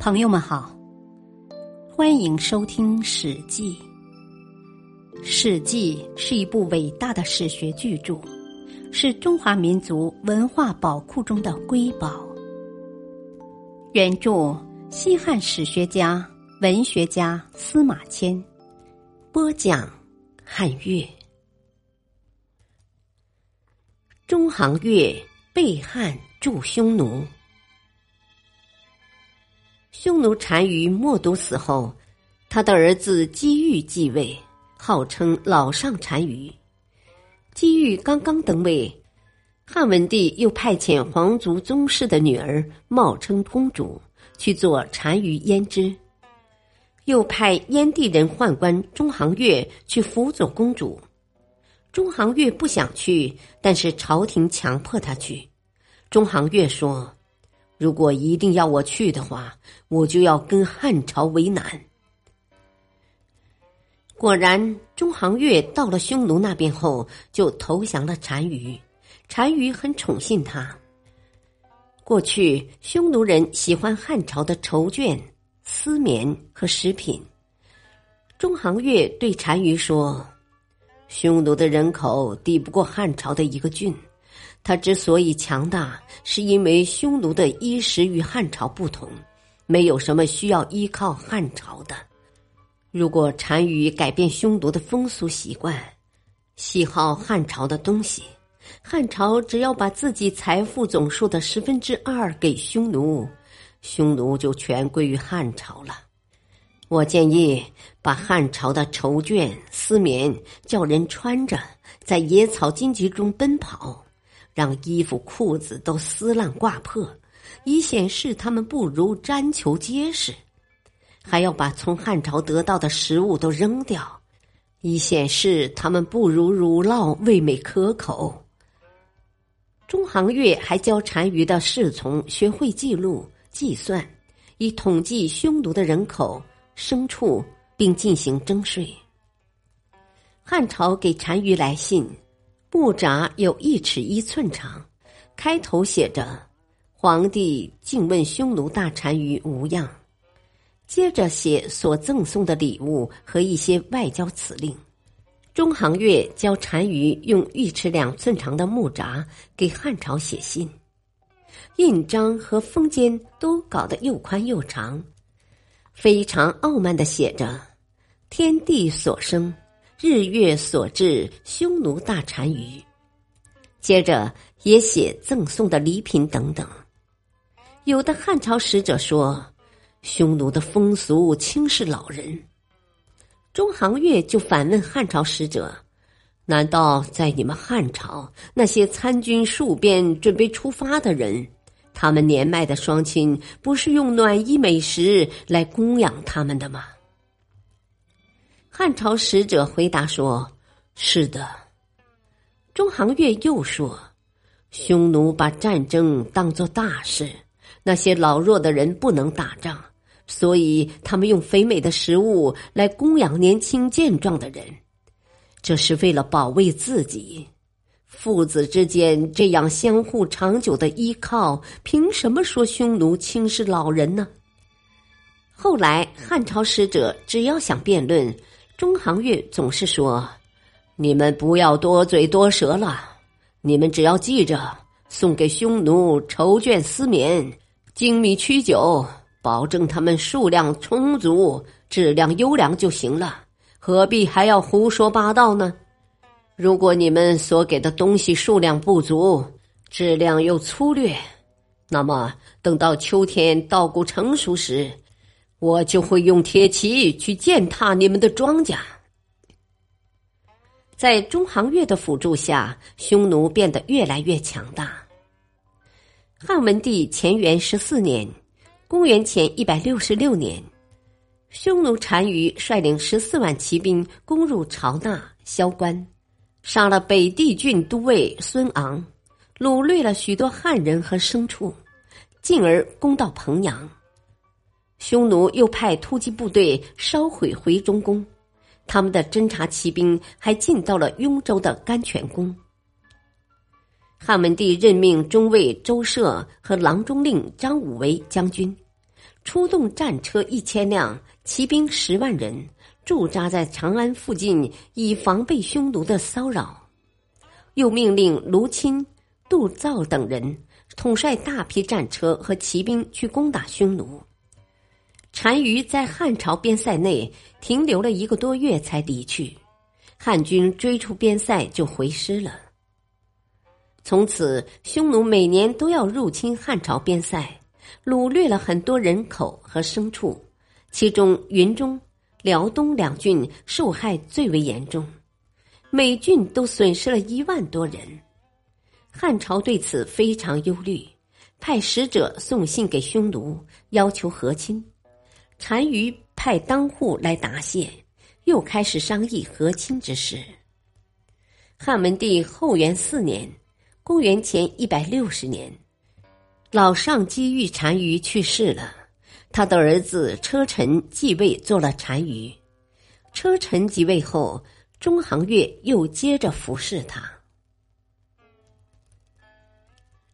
朋友们好，欢迎收听《史记》。《史记》是一部伟大的史学巨著，是中华民族文化宝库中的瑰宝。原著：西汉史学家、文学家司马迁。播讲：汉乐。中行月被汉助匈奴。匈奴单于默毒死后，他的儿子姬玉继位，号称老上单于。姬玉刚刚登位，汉文帝又派遣皇族宗室的女儿冒称公主去做单于胭脂，又派燕地人宦官中行月去辅佐公主。中行月不想去，但是朝廷强迫他去。中行月说。如果一定要我去的话，我就要跟汉朝为难。果然，中行月到了匈奴那边后，就投降了单于。单于很宠信他。过去，匈奴人喜欢汉朝的绸绢、丝棉和食品。中行月对单于说：“匈奴的人口抵不过汉朝的一个郡。”他之所以强大，是因为匈奴的衣食与汉朝不同，没有什么需要依靠汉朝的。如果单于改变匈奴的风俗习惯，喜好汉朝的东西，汉朝只要把自己财富总数的十分之二给匈奴，匈奴就全归于汉朝了。我建议把汉朝的绸绢、丝棉叫人穿着，在野草荆棘中奔跑。让衣服裤子都撕烂挂破，以显示他们不如毡球结实；还要把从汉朝得到的食物都扔掉，以显示他们不如乳酪味美可口。中行月还教单于的侍从学会记录计算，以统计匈奴的人口、牲畜，并进行征税。汉朝给单于来信。木札有一尺一寸长，开头写着“皇帝敬问匈奴大单于无恙”，接着写所赠送的礼物和一些外交辞令。中行月教单于用一尺两寸长的木札给汉朝写信，印章和封笺都搞得又宽又长，非常傲慢的写着“天地所生”。日月所至，匈奴大单于。接着也写赠送的礼品等等。有的汉朝使者说，匈奴的风俗轻视老人。中行月就反问汉朝使者：“难道在你们汉朝那些参军戍边准备出发的人，他们年迈的双亲不是用暖衣美食来供养他们的吗？”汉朝使者回答说：“是的。”中行月又说：“匈奴把战争当作大事，那些老弱的人不能打仗，所以他们用肥美的食物来供养年轻健壮的人，这是为了保卫自己。父子之间这样相互长久的依靠，凭什么说匈奴轻视老人呢？”后来汉朝使者只要想辩论。中行月总是说：“你们不要多嘴多舌了，你们只要记着送给匈奴绸绢丝棉、精米曲酒，保证他们数量充足、质量优良就行了。何必还要胡说八道呢？如果你们所给的东西数量不足、质量又粗略，那么等到秋天稻谷成熟时。”我就会用铁骑去践踏你们的庄稼。在中行月的辅助下，匈奴变得越来越强大。汉文帝乾元十四年（公元前一百六十六年），匈奴单于率领十四万骑兵攻入朝纳、萧关，杀了北地郡都尉孙昂，掳掠了许多汉人和牲畜，进而攻到彭阳。匈奴又派突击部队烧毁回中宫，他们的侦察骑兵还进到了雍州的甘泉宫。汉文帝任命中尉周舍和郎中令张武为将军，出动战车一千辆，骑兵十万人，驻扎在长安附近，以防备匈奴的骚扰。又命令卢钦、杜造等人统帅大批战车和骑兵去攻打匈奴。单于在汉朝边塞内停留了一个多月才离去，汉军追出边塞就回师了。从此，匈奴每年都要入侵汉朝边塞，掳掠了很多人口和牲畜，其中云中、辽东两郡受害最为严重，每郡都损失了一万多人。汉朝对此非常忧虑，派使者送信给匈奴，要求和亲。单于派当户来答谢，又开始商议和亲之事。汉文帝后元四年（公元前一百六十年），老上机遇单于去世了，他的儿子车臣继位做了单于。车臣即位后，中行月又接着服侍他。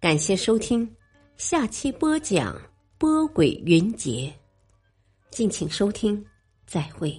感谢收听，下期播讲波诡云谲。敬请收听，再会。